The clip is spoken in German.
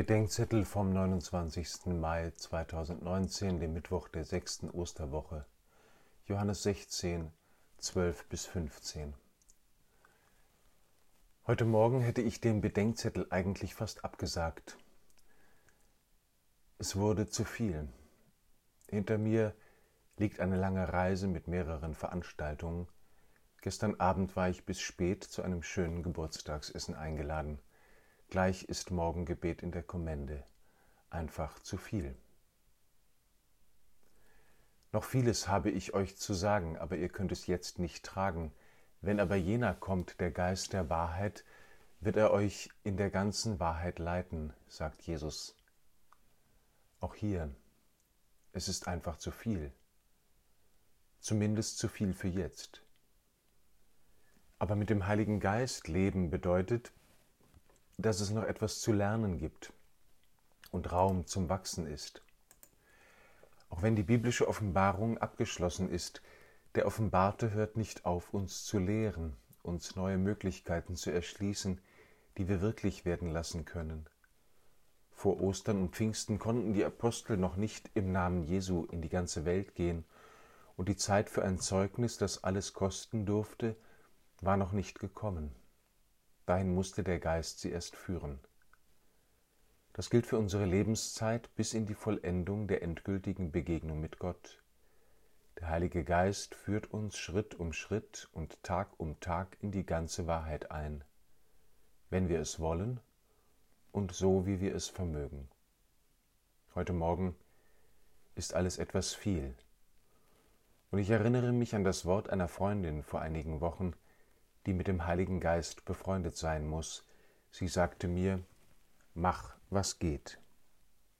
Bedenkzettel vom 29. Mai 2019, dem Mittwoch der sechsten Osterwoche. Johannes 16, 12 bis 15. Heute Morgen hätte ich den Bedenkzettel eigentlich fast abgesagt. Es wurde zu viel. Hinter mir liegt eine lange Reise mit mehreren Veranstaltungen. Gestern Abend war ich bis spät zu einem schönen Geburtstagsessen eingeladen. Gleich ist Morgengebet in der Kommende. Einfach zu viel. Noch vieles habe ich euch zu sagen, aber ihr könnt es jetzt nicht tragen. Wenn aber jener kommt, der Geist der Wahrheit, wird er euch in der ganzen Wahrheit leiten, sagt Jesus. Auch hier, es ist einfach zu viel. Zumindest zu viel für jetzt. Aber mit dem Heiligen Geist leben bedeutet, dass es noch etwas zu lernen gibt und Raum zum Wachsen ist. Auch wenn die biblische Offenbarung abgeschlossen ist, der Offenbarte hört nicht auf, uns zu lehren, uns neue Möglichkeiten zu erschließen, die wir wirklich werden lassen können. Vor Ostern und Pfingsten konnten die Apostel noch nicht im Namen Jesu in die ganze Welt gehen, und die Zeit für ein Zeugnis, das alles kosten durfte, war noch nicht gekommen. Dahin musste der Geist sie erst führen. Das gilt für unsere Lebenszeit bis in die Vollendung der endgültigen Begegnung mit Gott. Der Heilige Geist führt uns Schritt um Schritt und Tag um Tag in die ganze Wahrheit ein, wenn wir es wollen und so, wie wir es vermögen. Heute Morgen ist alles etwas viel. Und ich erinnere mich an das Wort einer Freundin vor einigen Wochen, die mit dem Heiligen Geist befreundet sein muss. Sie sagte mir, mach, was geht.